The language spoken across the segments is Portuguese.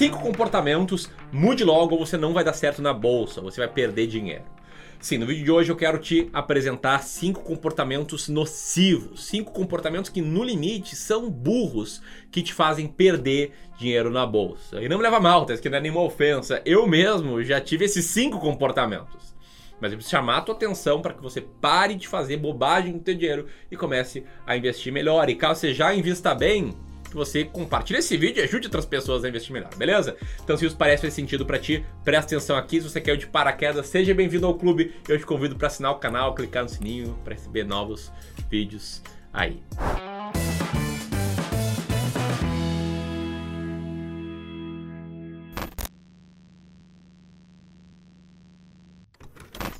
cinco comportamentos, mude logo ou você não vai dar certo na bolsa, você vai perder dinheiro. Sim, no vídeo de hoje eu quero te apresentar cinco comportamentos nocivos, cinco comportamentos que no limite são burros que te fazem perder dinheiro na bolsa. E não me leva mal, tá? Isso aqui não é nenhuma ofensa. Eu mesmo já tive esses cinco comportamentos. Mas eu preciso chamar a tua atenção para que você pare de fazer bobagem com o teu dinheiro e comece a investir melhor. E caso você já invista bem, que você compartilhe esse vídeo e ajude outras pessoas a investir melhor, beleza? Então, se isso parece fazer sentido para ti, presta atenção aqui. Se você quer ir de paraquedas, seja bem-vindo ao clube. Eu te convido para assinar o canal, clicar no sininho para receber novos vídeos aí.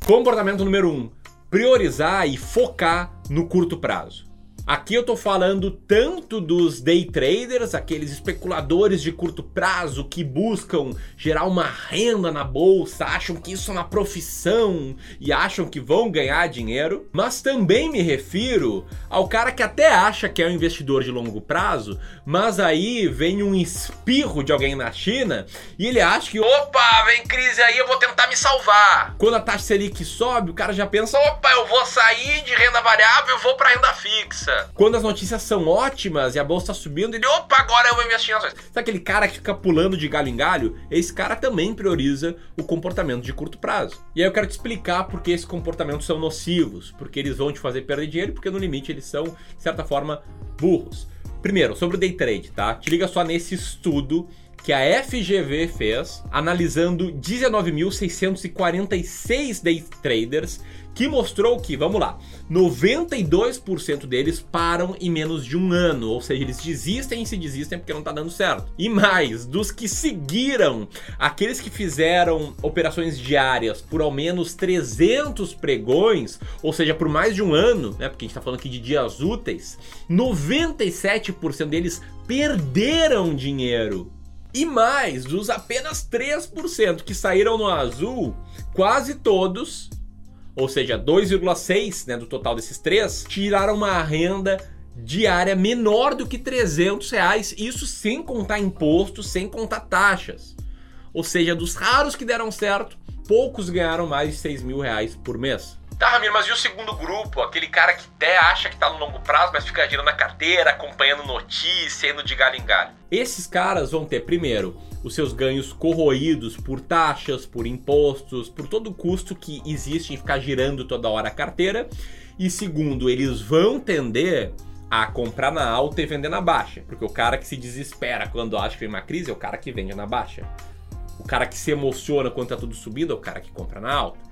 Comportamento número 1: um, priorizar e focar no curto prazo. Aqui eu tô falando tanto dos day traders, aqueles especuladores de curto prazo que buscam gerar uma renda na bolsa, acham que isso é uma profissão e acham que vão ganhar dinheiro, mas também me refiro ao cara que até acha que é um investidor de longo prazo, mas aí vem um espirro de alguém na China e ele acha que, opa, vem crise aí, eu vou tentar me salvar. Quando a taxa Selic sobe, o cara já pensa, opa, eu vou sair de renda variável, eu vou para renda fixa. Quando as notícias são ótimas e a bolsa tá subindo, ele, opa, agora eu vou investir em ações. Sabe aquele cara que fica pulando de galho em galho? Esse cara também prioriza o comportamento de curto prazo. E aí eu quero te explicar por que esses comportamentos são nocivos, porque eles vão te fazer perder dinheiro, porque no limite eles são, de certa forma, burros. Primeiro, sobre o day trade, tá? Te liga só nesse estudo que a FGV fez, analisando 19.646 day traders que mostrou que, vamos lá, 92% deles param em menos de um ano, ou seja, eles desistem e se desistem porque não está dando certo. E mais, dos que seguiram, aqueles que fizeram operações diárias por ao menos 300 pregões, ou seja, por mais de um ano, né, porque a gente está falando aqui de dias úteis, 97% deles perderam dinheiro. E mais, dos apenas 3% que saíram no azul, quase todos ou seja, 2,6 né, do total desses três, tiraram uma renda diária menor do que 300 reais, isso sem contar impostos, sem contar taxas. Ou seja, dos raros que deram certo, poucos ganharam mais de 6 mil reais por mês. Tá, Ramiro, mas e o segundo grupo? Aquele cara que até acha que tá no longo prazo, mas fica girando na carteira, acompanhando notícia, indo de galho em galho. Esses caras vão ter, primeiro, os seus ganhos corroídos por taxas, por impostos, por todo o custo que existe em ficar girando toda hora a carteira. E segundo, eles vão tender a comprar na alta e vender na baixa. Porque o cara que se desespera quando acha que vem uma crise é o cara que vende na baixa. O cara que se emociona quando tá tudo subindo é o cara que compra na alta.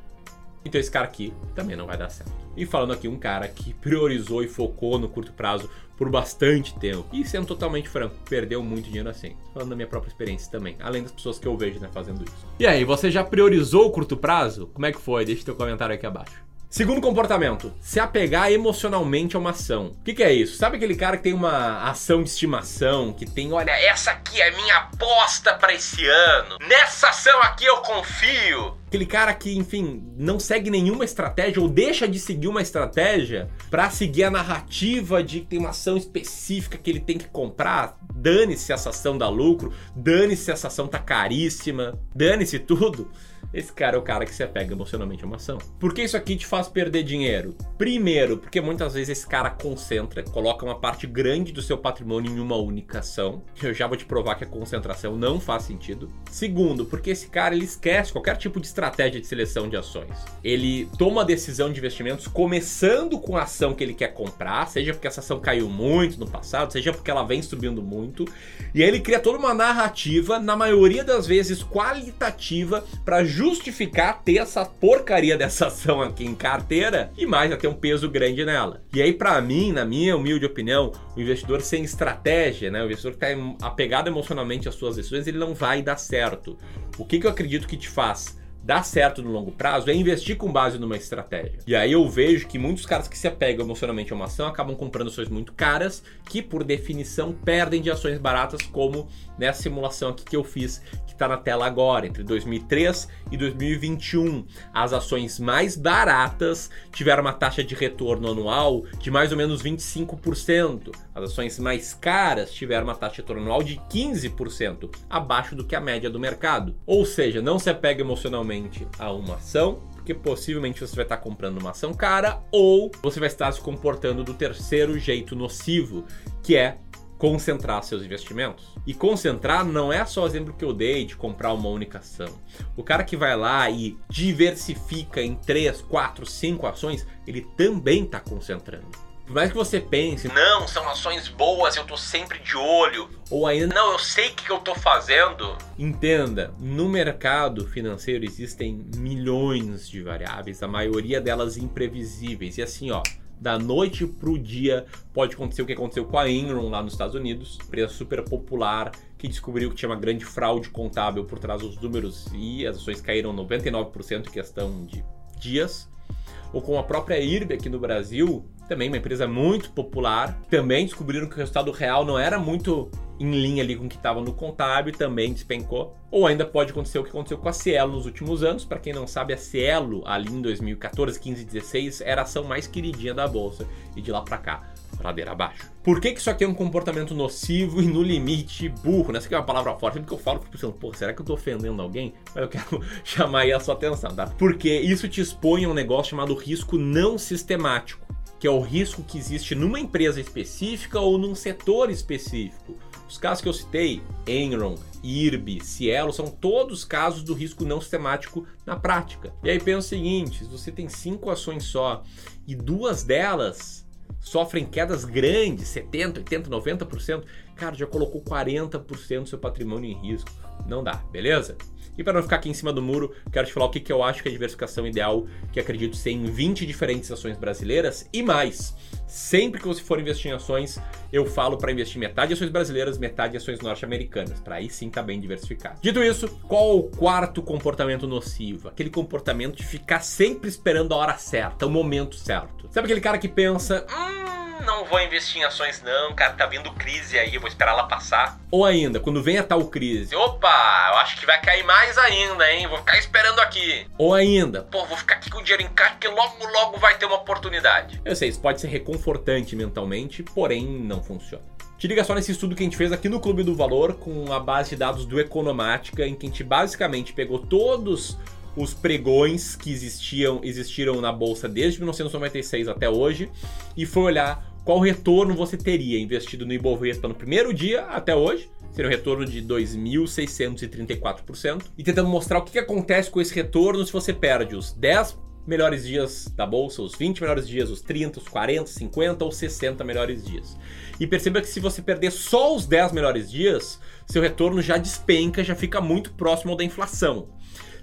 Então esse cara aqui também não vai dar certo. E falando aqui um cara que priorizou e focou no curto prazo por bastante tempo. E sendo totalmente franco, perdeu muito dinheiro assim. Falando da minha própria experiência também, além das pessoas que eu vejo né, fazendo isso. E aí, você já priorizou o curto prazo? Como é que foi? Deixa teu comentário aqui abaixo. Segundo comportamento, se apegar emocionalmente a uma ação. O que, que, é isso? Sabe aquele cara que tem uma ação de estimação, que tem, olha, essa aqui é minha aposta para esse ano, nessa ação aqui eu confio. Aquele cara que, enfim, não segue nenhuma estratégia ou deixa de seguir uma estratégia para seguir a narrativa de que tem uma ação específica que ele tem que comprar. Dane-se se essa ação dá lucro, dane-se se essa ação tá caríssima, dane-se tudo. Esse cara é o cara que se apega emocionalmente a uma ação. Por que isso aqui te faz perder dinheiro? Primeiro, porque muitas vezes esse cara concentra, coloca uma parte grande do seu patrimônio em uma única ação. Eu já vou te provar que a concentração não faz sentido. Segundo, porque esse cara ele esquece qualquer tipo de estratégia de seleção de ações. Ele toma a decisão de investimentos começando com a ação que ele quer comprar, seja porque essa ação caiu muito no passado, seja porque ela vem subindo muito, e aí ele cria toda uma narrativa, na maioria das vezes qualitativa, para justificar ter essa porcaria dessa ação aqui em carteira e mais a ter um peso grande nela. E aí, para mim, na minha humilde opinião, o investidor sem estratégia, né, o investidor que está apegado emocionalmente às suas decisões, ele não vai dar certo. O que, que eu acredito que te faz dá certo no longo prazo é investir com base numa estratégia. E aí eu vejo que muitos caras que se apegam emocionalmente a uma ação acabam comprando ações muito caras, que por definição perdem de ações baratas, como nessa simulação aqui que eu fiz, que está na tela agora, entre 2003 e 2021. As ações mais baratas tiveram uma taxa de retorno anual de mais ou menos 25%. As ações mais caras tiveram uma taxa de retorno anual de 15%, abaixo do que a média do mercado. Ou seja, não se apega emocionalmente a uma ação, porque possivelmente você vai estar comprando uma ação cara ou você vai estar se comportando do terceiro jeito nocivo, que é concentrar seus investimentos. E concentrar não é só o exemplo que eu dei de comprar uma única ação. O cara que vai lá e diversifica em 3, 4, 5 ações, ele também está concentrando. Por mais que você pense, não, são ações boas, eu tô sempre de olho. Ou ainda, não, eu sei o que eu tô fazendo. Entenda, no mercado financeiro existem milhões de variáveis, a maioria delas imprevisíveis. E assim, ó, da noite pro dia pode acontecer o que aconteceu com a Enron lá nos Estados Unidos, empresa super popular que descobriu que tinha uma grande fraude contábil por trás dos números e as ações caíram 99% em questão de dias. Ou com a própria IRB aqui no Brasil, também uma empresa muito popular, também descobriram que o resultado real não era muito em linha ali com o que estava no contábil, também despencou. Ou ainda pode acontecer o que aconteceu com a Cielo nos últimos anos. Para quem não sabe, a Cielo ali em 2014, 15 e 16 era a ação mais queridinha da bolsa e de lá para cá ladeira abaixo. Por que, que isso aqui é um comportamento nocivo e no limite burro? Essa aqui é uma palavra forte, sempre que eu falo, fico pensando, pô, será que eu tô ofendendo alguém? Mas eu quero chamar aí a sua atenção, tá? Porque isso te expõe a um negócio chamado risco não sistemático, que é o risco que existe numa empresa específica ou num setor específico. Os casos que eu citei, Enron, IRB, Cielo, são todos casos do risco não sistemático na prática. E aí pensa o seguinte: se você tem cinco ações só e duas delas sofrem quedas grandes, 70, 80, 90%, cara, já colocou 40% do seu patrimônio em risco. Não dá, beleza? E para não ficar aqui em cima do muro, quero te falar o que, que eu acho que é a diversificação ideal, que acredito ser em 20 diferentes ações brasileiras e mais. Sempre que você for investir em ações, eu falo para investir metade em ações brasileiras, metade em ações norte-americanas, para aí sim tá bem diversificado. Dito isso, qual o quarto comportamento nocivo? Aquele comportamento de ficar sempre esperando a hora certa, o momento certo. Sabe aquele cara que pensa, hum, não vou investir em ações não, cara, tá vindo crise aí, vou esperar ela passar. Ou ainda, quando vem a tal crise, opa, eu acho que vai cair mais ainda, hein, vou ficar esperando aqui. Ou ainda, pô, vou ficar aqui com o dinheiro em caixa porque logo, logo vai ter uma oportunidade. Eu sei, isso pode ser reconfortante mentalmente, porém não funciona. Te liga só nesse estudo que a gente fez aqui no Clube do Valor com a base de dados do Economática, em que a gente basicamente pegou todos os pregões que existiam, existiram na bolsa desde 1996 até hoje e foi olhar qual retorno você teria investido no Ibovespa no primeiro dia até hoje, seria um retorno de 2.634%, e tentando mostrar o que, acontece com esse retorno se você perde os 10 melhores dias da bolsa, os 20 melhores dias, os 30, os 40, 50 ou 60 melhores dias. E perceba que se você perder só os 10 melhores dias, seu retorno já despenca, já fica muito próximo da inflação.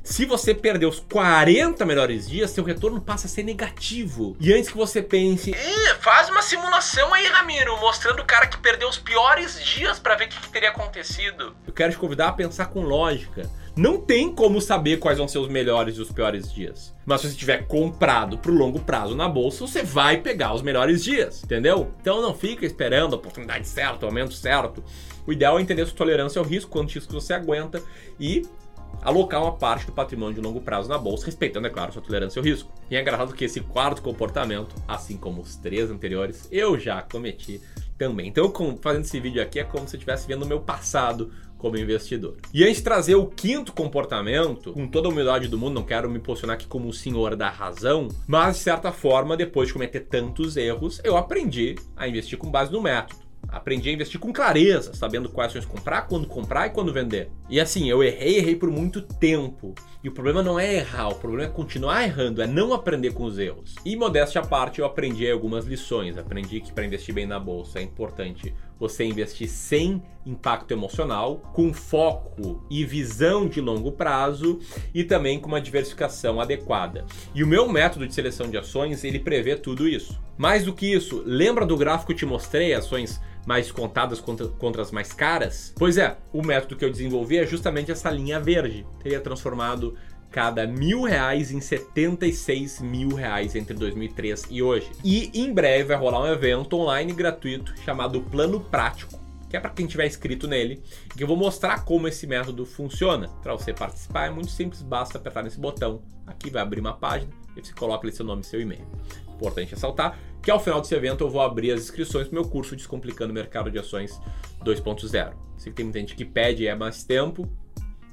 Se você perder os 40 melhores dias, seu retorno passa a ser negativo. E antes que você pense, faz uma simulação aí, Ramiro, mostrando o cara que perdeu os piores dias para ver o que, que teria acontecido. Eu quero te convidar a pensar com lógica. Não tem como saber quais vão ser os melhores e os piores dias. Mas se você tiver comprado pro longo prazo na bolsa, você vai pegar os melhores dias, entendeu? Então não fica esperando a oportunidade certa, o aumento certo. O ideal é entender sua tolerância ao risco, quanto risco você aguenta e alocar uma parte do patrimônio de longo prazo na bolsa, respeitando, é claro, sua tolerância ao risco. E é engraçado que esse quarto comportamento, assim como os três anteriores, eu já cometi também. Então, fazendo esse vídeo aqui, é como se eu estivesse vendo o meu passado como investidor. E antes de trazer o quinto comportamento, com toda a humildade do mundo, não quero me posicionar aqui como o senhor da razão, mas de certa forma, depois de cometer tantos erros, eu aprendi a investir com base no método. Aprendi a investir com clareza, sabendo quais ações comprar, quando comprar e quando vender. E assim, eu errei, errei por muito tempo. E o problema não é errar, o problema é continuar errando, é não aprender com os erros. E modéstia à parte, eu aprendi algumas lições. Aprendi que para investir bem na bolsa é importante você investir sem impacto emocional, com foco e visão de longo prazo e também com uma diversificação adequada. E o meu método de seleção de ações, ele prevê tudo isso. Mais do que isso, lembra do gráfico que eu te mostrei, ações mais contadas contra, contra as mais caras? Pois é, o método que eu desenvolvi é justamente essa linha verde. Teria transformado cada mil reais em 76 mil reais entre 2003 e hoje. E em breve vai rolar um evento online gratuito chamado Plano Prático, que é para quem tiver inscrito nele, que eu vou mostrar como esse método funciona. Para você participar é muito simples, basta apertar nesse botão. Aqui vai abrir uma página e você coloca ali seu nome e seu e-mail. Importante ressaltar que ao final desse evento eu vou abrir as inscrições para o meu curso Descomplicando o Mercado de Ações 2.0. Sei que tem muita gente que pede é mais tempo,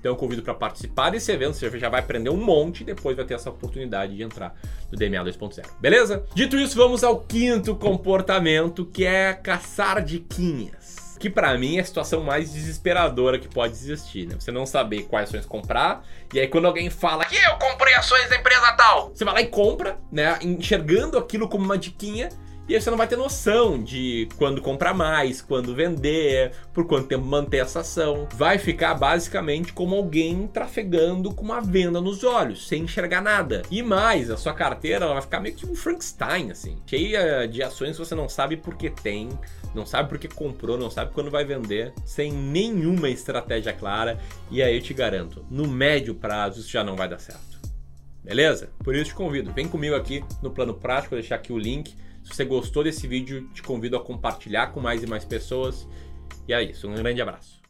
então eu convido para participar desse evento, você já vai aprender um monte e depois vai ter essa oportunidade de entrar no DMA 2.0. Beleza? Dito isso, vamos ao quinto comportamento, que é caçar diquinhas. Que para mim é a situação mais desesperadora que pode existir, né? Você não saber quais ações comprar, e aí quando alguém fala que eu comprei ações da empresa tal, você vai lá e compra, né? Enxergando aquilo como uma diquinha, e aí você não vai ter noção de quando comprar mais, quando vender, por quanto tempo manter essa ação. Vai ficar basicamente como alguém trafegando com uma venda nos olhos, sem enxergar nada. E mais, a sua carteira vai ficar meio que um Frankenstein, assim, cheia de ações que você não sabe por que tem, não sabe por que comprou, não sabe quando vai vender, sem nenhuma estratégia clara. E aí eu te garanto, no médio prazo isso já não vai dar certo. Beleza? Por isso te convido, vem comigo aqui no plano prático, vou deixar aqui o link se você gostou desse vídeo, te convido a compartilhar com mais e mais pessoas. E é isso, um grande abraço.